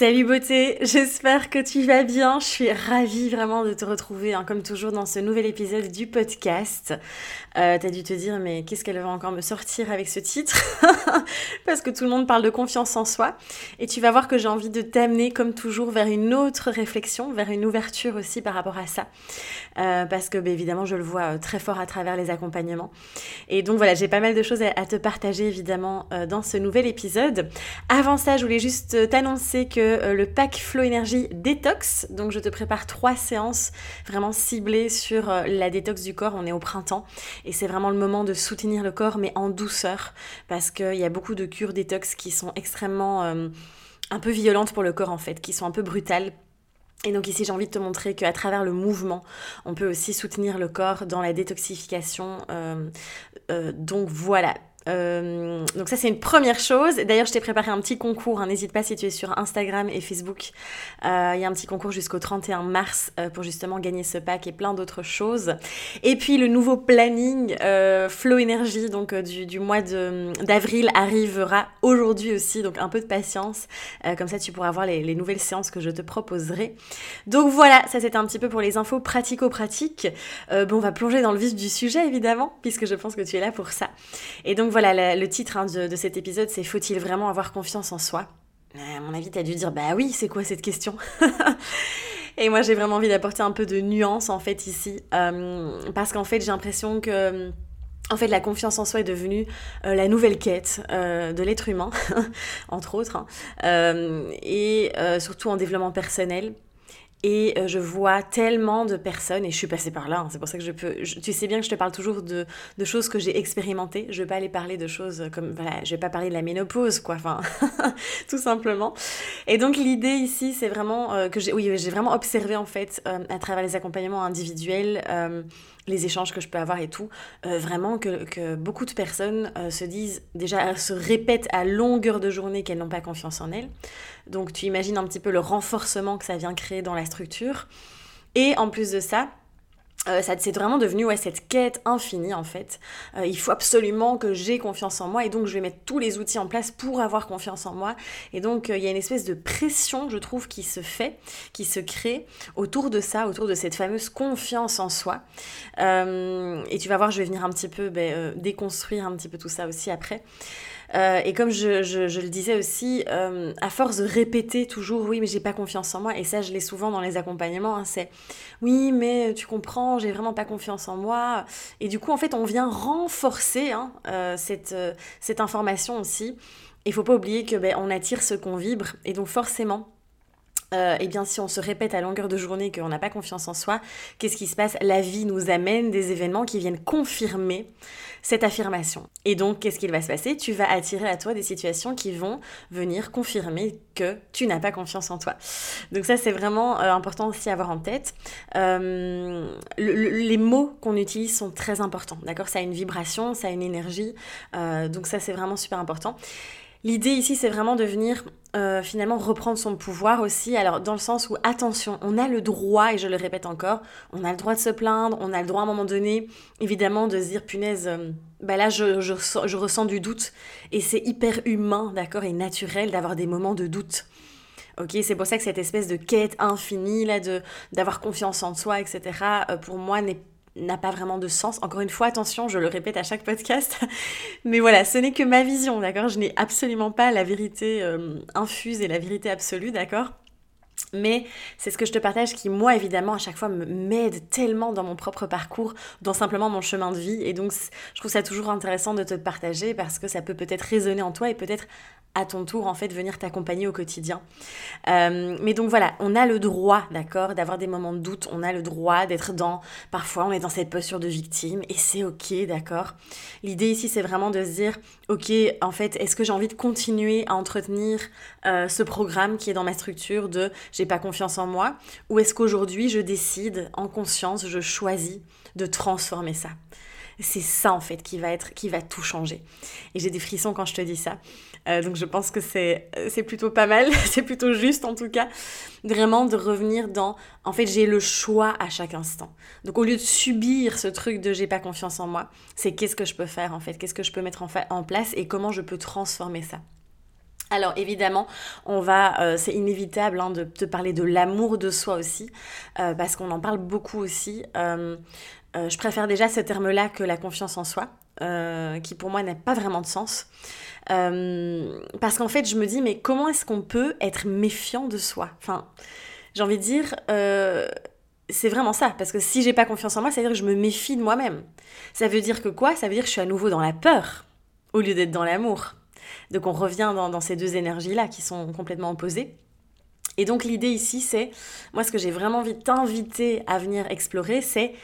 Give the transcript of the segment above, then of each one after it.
Salut beauté, j'espère que tu vas bien. Je suis ravie vraiment de te retrouver, hein, comme toujours, dans ce nouvel épisode du podcast. Euh, T'as dû te dire, mais qu'est-ce qu'elle va encore me sortir avec ce titre? Parce que tout le monde parle de confiance en soi. Et tu vas voir que j'ai envie de t'amener, comme toujours, vers une autre réflexion, vers une ouverture aussi par rapport à ça. Euh, parce que, bah, évidemment, je le vois euh, très fort à travers les accompagnements. Et donc voilà, j'ai pas mal de choses à, te partager, évidemment, dans ce nouvel épisode. Avant ça, je voulais juste t'annoncer que euh, le pack Flow Energy Détox. Donc je te prépare trois séances vraiment ciblées sur euh, la détox du corps. On est au printemps et c'est vraiment le moment de soutenir le corps mais en douceur parce qu'il y a beaucoup de cures détox qui sont extrêmement euh, un peu violentes pour le corps en fait, qui sont un peu brutales et donc ici, j'ai envie de te montrer qu'à travers le mouvement, on peut aussi soutenir le corps dans la détoxification. donc voilà, euh, donc ça c'est une première chose. D'ailleurs je t'ai préparé un petit concours, hein. n'hésite pas si tu es sur Instagram et Facebook. Euh, il y a un petit concours jusqu'au 31 mars euh, pour justement gagner ce pack et plein d'autres choses. Et puis le nouveau planning Flow Energy donc du, du, mois d'avril arrivera aujourd'hui aussi, donc un peu de patience. comme ça tu pourras voir les, les, nouvelles séances que je te proposerai. Donc voilà, ça c'était un petit peu pour les infos pratico-pratiques. bon on va plonger dans le vif du sujet évidemment, puisque je pense que tu es là pour ça. Et donc voilà, le titre hein, de, cet épisode, c'est Faut-il vraiment avoir confiance en soi? Euh, À mon avis, t'as dû dire Bah oui, c'est quoi cette question? Et moi, j'ai vraiment envie d'apporter un peu de nuance en fait ici, euh, parce qu'en fait, j'ai l'impression que en fait, la confiance en soi est devenue euh, la nouvelle quête de l'être humain, entre autres, hein. et surtout en développement personnel. Et euh, je vois tellement de personnes, et je suis passée par là, hein, c'est pour ça que je peux... tu sais bien que je te parle toujours de, de choses que j'ai expérimentées, je vais pas aller parler de choses comme... Voilà, je vais pas parler de la ménopause, quoi, enfin, tout simplement. Et donc l'idée ici, c'est vraiment euh, que j'ai... Oui, j'ai vraiment observé, en fait, euh, à travers les accompagnements individuels, les échanges que je peux avoir et tout, vraiment que, que, beaucoup de personnes se disent, déjà, se répètent à longueur de journée qu'elles n'ont pas confiance en elles. Donc tu imagines un petit peu le renforcement que ça vient créer dans la structure. Et en plus de ça, euh, c'est vraiment devenu ouais, cette quête infinie en fait. Euh, il faut absolument que j'ai confiance en moi et donc je vais mettre tous les outils en place pour avoir confiance en moi. Et donc euh, il y a une espèce de pression, je trouve, qui se fait, qui se crée autour de ça, autour de cette fameuse confiance en soi. et tu vas voir, je vais venir un petit peu ben, déconstruire un petit peu tout ça aussi après. Euh, et comme je, le disais aussi, euh, à force de répéter toujours, oui, mais j'ai pas confiance en moi, et ça, je l'ai souvent dans les accompagnements, hein, c'est oui, mais tu comprends, j'ai vraiment pas confiance en moi. Et du coup, en fait, on vient renforcer hein, euh, cette, cette information aussi. Il faut pas oublier que ben, on attire ce qu'on vibre, et donc forcément, euh, eh bien, si on se répète à longueur de journée qu'on n'a pas confiance en soi, qu'est-ce qui se passe? La vie nous amène des événements qui viennent confirmer cette affirmation. Et donc, qu'est-ce qu'il va se passer? Tu vas attirer à toi des situations qui vont venir confirmer que tu n'as pas confiance en toi. Donc ça, c'est vraiment euh, important aussi à avoir en tête. Euh, les mots qu'on utilise sont très importants, d'accord? Ça a une vibration, ça a une énergie. donc ça, c'est vraiment super important. L'idée ici, c'est vraiment de venir euh, finalement reprendre son pouvoir aussi. Alors, dans le sens où, attention, on a le droit, et je le répète encore, on a le droit de se plaindre, on a le droit à un moment donné, évidemment, de se dire, punaise, euh, bah là, je, je, je, ressens du doute. Et c'est hyper humain, d'accord, et naturel d'avoir des moments de doute. Ok, c'est pour ça que cette espèce de quête infinie là, d'avoir confiance en soi, etc. Euh, pour moi n'est n'a pas vraiment de sens. Encore une fois, attention, je le répète à chaque podcast, mais voilà, ce n'est que ma vision, d'accord? Je n'ai absolument pas la vérité euh, infuse et la vérité absolue, d'accord? Mais c'est ce que je te partage qui, moi, évidemment, à chaque fois m'aide tellement dans mon propre parcours, dans simplement mon chemin de vie. Et donc, je trouve ça toujours intéressant de te partager parce que ça peut peut-être résonner en toi et peut-être à ton tour, en fait, venir t'accompagner au quotidien. Euh, mais donc voilà, on a le droit, d'accord, d'avoir des moments de doute. On a le droit d'être dans, parfois, on est dans cette posture de victime et c'est ok, d'accord. L'idée ici, c'est vraiment de se dire, ok, en fait, est-ce que j'ai envie de continuer à entretenir euh, ce programme qui est dans ma structure de j'ai pas confiance en moi Ou est-ce qu'aujourd'hui je décide en conscience, je choisis de transformer ça? C'est ça en fait qui va être, qui va tout changer. Et j'ai des frissons quand je te dis ça. Euh, donc je pense que c'est, c'est plutôt pas mal, c'est plutôt juste en tout cas, vraiment de revenir dans, en fait j'ai le choix à chaque instant. Donc au lieu de subir ce truc de j'ai pas confiance en moi, c'est qu'est-ce que je peux faire en fait, qu'est-ce que je peux mettre en place et comment je peux transformer ça? Alors évidemment, on va, euh, c'est inévitable hein, de te parler de l'amour de soi aussi, euh, parce qu'on en parle beaucoup aussi. Euh, je préfère déjà ce terme-là que la confiance en soi, qui pour moi n'a pas vraiment de sens. parce qu'en fait, je me dis, mais comment est-ce qu'on peut être méfiant de soi? Enfin, j'ai envie de dire, c'est vraiment ça, parce que si j'ai pas confiance en moi, ça veut dire que je me méfie de moi-même. Ça veut dire que quoi? Ça veut dire que je suis à nouveau dans la peur, au lieu d'être dans l'amour. Donc on revient dans, ces deux énergies-là qui sont complètement opposées. Et donc l'idée ici, c'est, moi ce que j'ai vraiment envie de t'inviter à venir explorer, c'est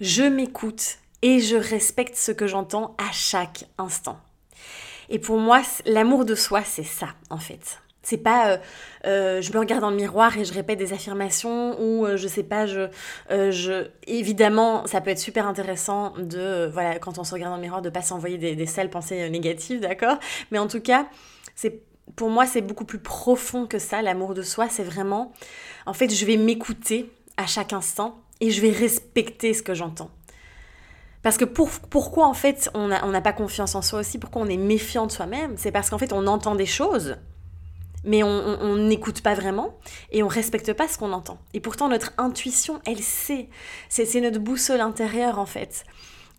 je m'écoute et je respecte ce que j'entends à chaque instant. Et pour moi, l'amour de soi, c'est ça, en fait. C'est pas euh, euh, je me regarde dans le miroir et je répète des affirmations ou euh, je sais pas, je, je. Évidemment, ça peut être super intéressant de, voilà, quand on se regarde dans le miroir, de pas s'envoyer des, des sales pensées négatives, d'accord? Mais en tout cas, c'est pour moi, c'est beaucoup plus profond que ça, l'amour de soi. C'est vraiment, en fait, je vais m'écouter à chaque instant et je vais respecter ce que j'entends. Parce que pour, pourquoi en fait on n'a on pas confiance en soi aussi, pourquoi on est méfiant de soi-même, c'est parce qu'en fait on entend des choses mais on n'écoute pas vraiment et on respecte pas ce qu'on entend. Et pourtant, notre intuition, elle sait. C'est notre boussole intérieure, en fait.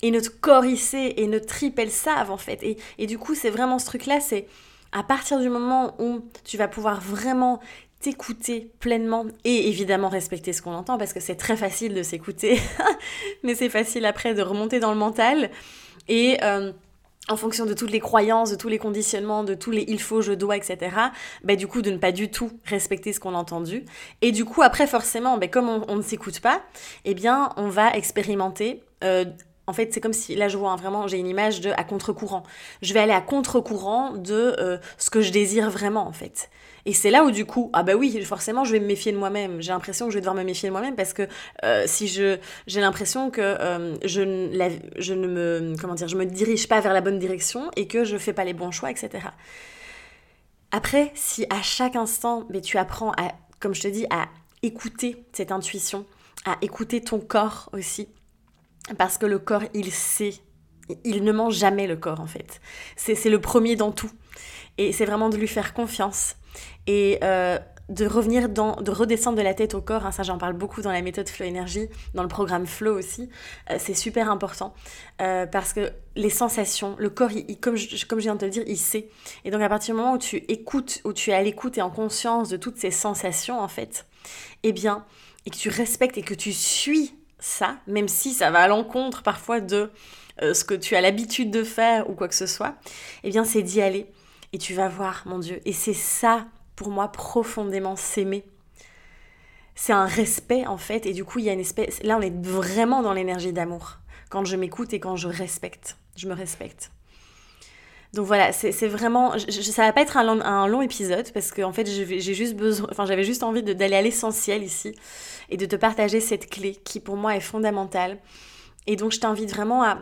Et notre corps, il sait, et notre trip, elles savent, en fait. Et, et du coup, c'est vraiment ce truc-là, c'est à partir du moment où tu vas pouvoir vraiment t'écouter pleinement et évidemment respecter ce qu'on entend parce que c'est très facile de s'écouter, mais c'est facile après de remonter dans le mental et euh, en fonction de toutes les croyances, de tous les conditionnements, de tous les il faut, je dois, etc., bah, du coup, de ne pas du tout respecter ce qu'on a entendu. Et du coup, après, forcément, bah, comme on, ne s'écoute pas, eh bien, on va expérimenter. Euh, en fait, c'est comme si, là je vois vraiment, j'ai une image de à contre-courant. Je vais aller à contre-courant de euh, ce que je désire vraiment, en fait. Et c'est là où du coup, ah bah oui, forcément, je vais me méfier de moi-même. J'ai l'impression que je vais devoir me méfier de moi-même parce que euh, si je, j'ai l'impression que euh, je, la, je ne me, comment dire, je me dirige pas vers la bonne direction et que je fais pas les bons choix, etc. Après, si à chaque instant, mais tu apprends à, comme je te dis, à écouter cette intuition, à écouter ton corps aussi, parce que le corps, il sait. Il ne ment jamais le corps en fait. C'est le premier dans tout. Et c'est vraiment de lui faire confiance et euh, de revenir dans, de redescendre de la tête au corps, hein, ça j'en parle beaucoup dans la méthode Flow Énergie, dans le programme Flow aussi, euh, c'est super important euh, parce que les sensations, le corps, comme, je, comme je viens de te le dire, il sait. Et donc à partir du moment où tu écoutes, où tu es à l'écoute et en conscience de toutes ces sensations en fait, eh bien, et que tu respectes et que tu suis ça, même si ça va à l'encontre parfois de ce que tu as l'habitude de faire ou quoi que ce soit, eh bien c'est d'y aller et tu vas voir, mon Dieu. Et c'est ça, pour moi, profondément s'aimer. C'est un respect, en fait. Et du coup, il y a une espèce... Là, on est vraiment dans l'énergie d'amour. Quand je m'écoute et quand je respecte. Je me respecte. Donc voilà, c'est vraiment... Je, ça va pas être un long, épisode parce qu'en en fait, j'avais juste envie d'aller à l'essentiel ici et de te partager cette clé qui, pour moi, est fondamentale. Et donc, je t'invite vraiment à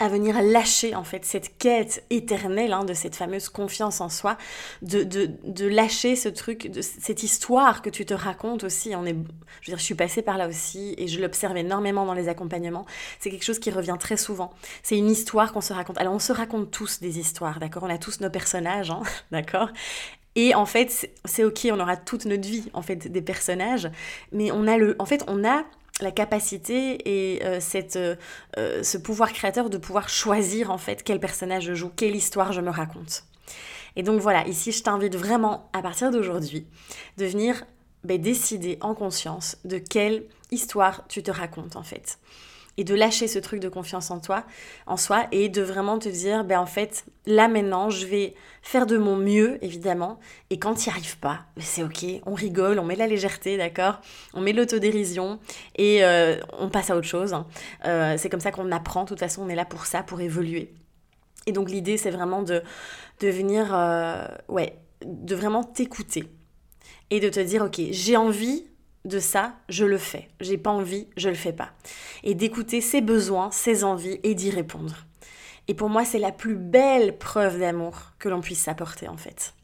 à venir lâcher en fait cette quête éternelle hein, de cette fameuse confiance en soi, de, de, de, lâcher ce truc, de cette histoire que tu te racontes aussi. On est, je veux dire, je suis passée par là aussi et je l'observe énormément dans les accompagnements. C'est quelque chose qui revient très souvent. C'est une histoire qu'on se raconte. Alors on se raconte tous des histoires, d'accord? On a tous nos personnages, hein, d'accord? Et en fait, c'est ok, on aura toute notre vie en fait des personnages, mais on a le, en fait, on a la capacité et euh, euh, euh, ce pouvoir créateur de pouvoir choisir en fait quel personnage je joue, quelle histoire je me raconte. Et donc voilà, ici je t'invite vraiment à partir d'aujourd'hui de venir ben, décider en conscience de quelle histoire tu te racontes en fait et de lâcher ce truc de confiance en toi, en soi, et de vraiment te dire, ben en fait, là maintenant, je vais faire de mon mieux, évidemment, et quand tu n'y arrives pas, ben, c'est ok, on rigole, on met la légèreté, d'accord? On met l'autodérision, et euh, on passe à autre chose. Hein. Euh, c'est comme ça qu'on apprend, de toute façon, on est là pour ça, pour évoluer. Et donc l'idée, c'est vraiment de, de venir, euh, ouais, de vraiment t'écouter, et de te dire, ok, j'ai envie de ça, je le fais. J'ai pas envie, je le fais pas. Et d'écouter ses besoins, ses envies et d'y répondre. Et pour moi, c'est la plus belle preuve d'amour que l'on puisse s'apporter en fait.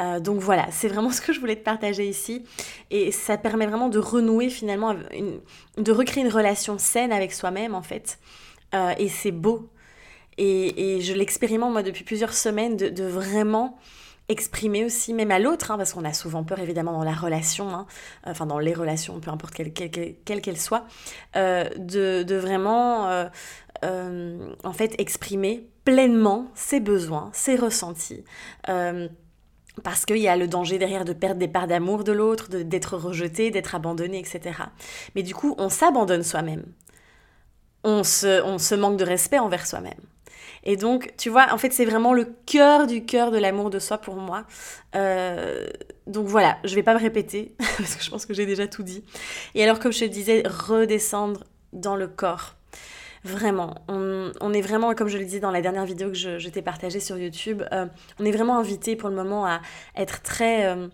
Euh, donc voilà, c'est vraiment ce que je voulais te partager ici. Et ça permet vraiment de renouer finalement, de recréer une relation saine avec soi-même en fait. Euh, et c'est beau. Et, je l'expérimente moi depuis plusieurs semaines de, vraiment exprimer aussi, même à l'autre, hein, parce qu'on a souvent peur évidemment dans la relation, hein, enfin dans les relations, peu importe quelle qu'elles quelle, soient, euh, de, de, vraiment en fait exprimer pleinement ses besoins, ses ressentis parce qu'il y a le danger derrière de perdre des parts d'amour de l'autre, d'être rejeté, d'être abandonné, etc. Mais du coup, on s'abandonne soi-même. On se, on se manque de respect envers soi-même. Et donc, tu vois, en fait, c'est vraiment le cœur du cœur de l'amour de soi pour moi. Euh, donc voilà, je vais pas me répéter, parce que je pense que j'ai déjà tout dit. Et alors, comme je te disais, redescendre dans le corps. Vraiment, on, est vraiment, comme je le disais dans la dernière vidéo que je, t'ai partagée sur YouTube, euh, on est vraiment invité pour le moment à être très, euh,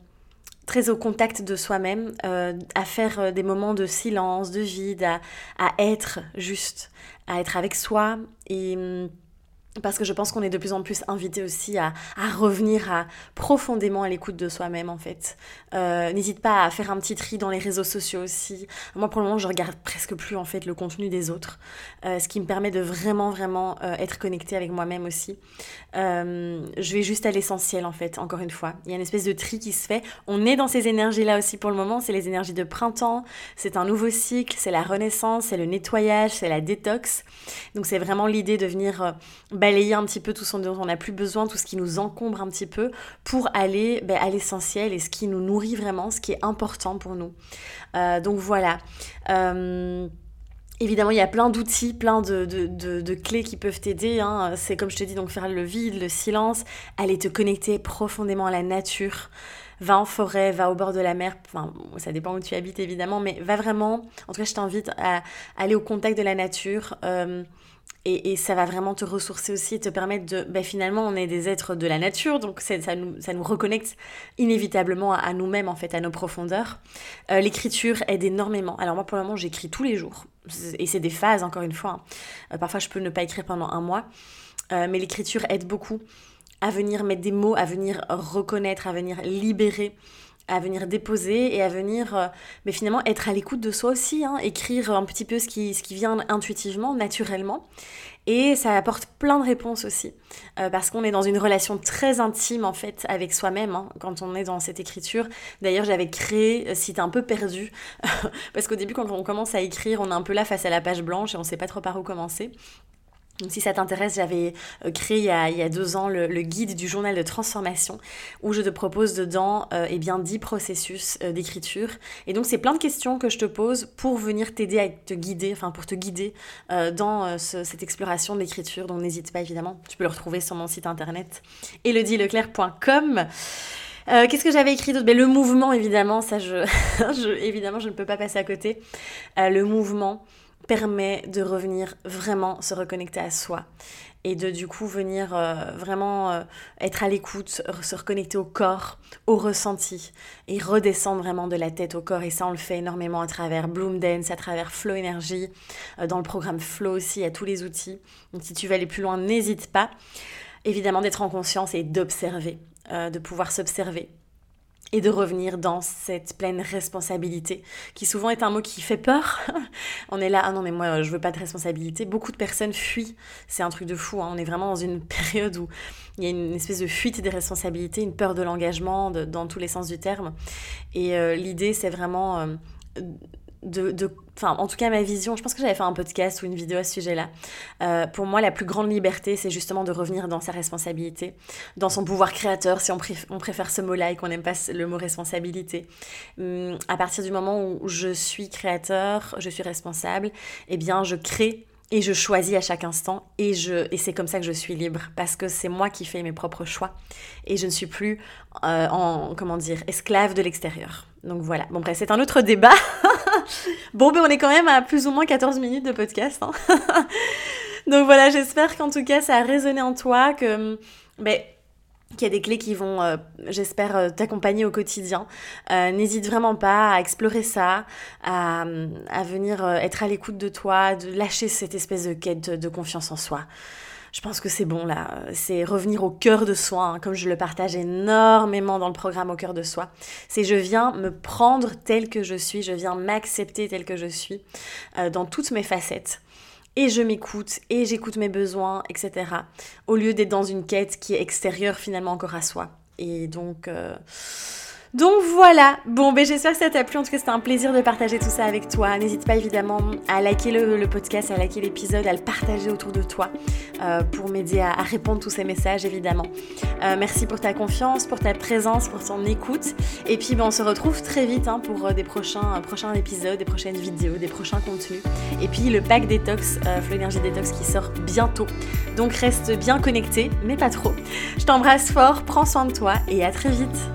très au contact de soi-même, à faire des moments de silence, de vide, à, à être juste, à être avec soi et hum, parce que je pense qu'on est de plus en plus invité aussi à, revenir à, profondément à l'écoute de soi-même en fait. Euh, n'hésite pas à faire un petit tri dans les réseaux sociaux aussi. Moi pour le moment je regarde presque plus en fait le contenu des autres, euh, ce qui me permet de vraiment vraiment euh, être connecté avec moi-même aussi. je vais juste à l'essentiel en fait, encore une fois. Il y a une espèce de tri qui se fait. On est dans ces énergies là aussi pour le moment, c'est les énergies de printemps, c'est un nouveau cycle, c'est la renaissance, c'est le nettoyage, c'est la détox. Donc c'est vraiment l'idée de venir balayer un petit peu tout ce dont on n'a plus besoin, tout ce qui nous encombre un petit peu, pour aller ben, à l'essentiel et ce qui nous nourrit vraiment, ce qui est important pour nous. Euh, donc voilà. Euh, évidemment, il y a plein d'outils, plein de, clés qui peuvent t'aider. Hein. C'est comme je te dis, donc faire le vide, le silence, aller te connecter profondément à la nature. Va en forêt, va au bord de la mer, enfin ça dépend où tu habites évidemment, mais va vraiment, en tout cas je t'invite à aller au contact de la nature. Euh, et, ça va vraiment te ressourcer aussi te permettre de... Ben finalement, on est des êtres de la nature, donc ça nous, ça nous reconnecte inévitablement à, nous-mêmes, en fait, à nos profondeurs. Euh, l'écriture aide énormément. Alors moi, pour le moment, j'écris tous les jours. Et c'est des phases, encore une fois. Hein. Euh, parfois, je peux ne pas écrire pendant un mois. Euh, mais l'écriture aide beaucoup à venir mettre des mots, à venir reconnaître, à venir libérer à venir déposer et à venir euh, mais finalement être à l'écoute de soi aussi, hein, écrire un petit peu ce qui, ce qui vient intuitivement, naturellement. Et ça apporte plein de réponses aussi, euh, parce qu'on est dans une relation très intime en fait avec soi-même hein, quand on est dans cette écriture. D'ailleurs, j'avais créé, euh, si t'es un peu perdu, parce qu'au début quand on commence à écrire, on est un peu là face à la page blanche et on sait pas trop par où commencer. Donc si ça t'intéresse, j'avais euh, créé il y, a, deux ans le, guide du journal de transformation où je te propose dedans euh, eh bien 10 processus euh, d'écriture. Et donc c'est plein de questions que je te pose pour venir t'aider à te guider, enfin pour te guider dans cette exploration de l'écriture. Donc n'hésite pas évidemment, tu peux le retrouver sur mon site internet elodieleclerc.com. Qu'est-ce que j'avais écrit d'autre? Ben, Le mouvement, évidemment, ça je, je, évidemment, je ne peux pas passer à côté. le mouvement, permet de revenir vraiment se reconnecter à soi et de du coup venir euh, vraiment euh, être à l'écoute, se reconnecter au corps, au ressenti et redescendre vraiment de la tête au corps. Et ça, on le fait énormément à travers Bloom Dance, à travers Flow Energy, euh, dans le programme Flow aussi, a tous les outils. Donc si tu veux aller plus loin, n'hésite pas. Évidemment d'être en conscience et d'observer, de pouvoir s'observer et de revenir dans cette pleine responsabilité, qui souvent est un mot qui fait peur. on est là, ah non mais moi je veux pas de responsabilité. Beaucoup de personnes fuient, c'est un truc de fou, hein. on est vraiment dans une période où il y a une espèce de fuite des responsabilités, une peur de l'engagement dans tous les sens du terme. Et euh, l'idée c'est vraiment... Euh, de, en tout cas ma vision, je pense que j'avais fait un podcast ou une vidéo à ce sujet-là. Euh, pour moi, la plus grande liberté, c'est justement de revenir dans sa responsabilité, dans son pouvoir créateur, si on, préfère ce mot-là et qu'on n'aime pas le mot responsabilité. Hum, à partir du moment où je suis créateur, je suis responsable, eh bien je crée et je choisis à chaque instant et c'est comme ça que je suis libre parce que c'est moi qui fais mes propres choix et je ne suis plus euh, en, comment dire, esclave de l'extérieur. Donc voilà, bon bref, c'est un autre débat. bon, ben on est quand même à plus ou moins 14 minutes de podcast. Hein. Donc voilà, j'espère qu'en tout cas ça a résonné en toi, que ben, qu'il y a des clés qui vont, euh, j'espère, euh, t'accompagner au quotidien. Euh, n'hésite vraiment pas à explorer ça, à, venir être à l'écoute de toi, de lâcher cette espèce de quête de confiance en soi. Je pense que c'est bon là, c'est revenir au cœur de soi, hein, comme je le partage énormément dans le programme au cœur de soi. C'est je viens me prendre tel que je suis, je viens m'accepter tel que je suis, dans toutes mes facettes et je m'écoute et j'écoute mes besoins, etc. Au lieu d'être dans une quête qui est extérieure finalement encore à soi. Et donc, euh, donc voilà, bon ben j'espère que ça t'a plu, en tout cas c'était un plaisir de partager tout ça avec toi. N'hésite pas évidemment à liker le, podcast, à liker l'épisode, à le partager autour de toi euh, pour m'aider à, répondre tous ces messages évidemment. Euh, merci pour ta confiance, pour ta présence, pour ton écoute. Et puis ben, on se retrouve très vite hein, pour euh, des prochains, prochains épisodes, des prochaines vidéos, des prochains contenus. Et puis le pack détox, Flow Energy Détox qui sort bientôt. Donc reste bien connecté, mais pas trop. Je t'embrasse fort, prends soin de toi et à très vite.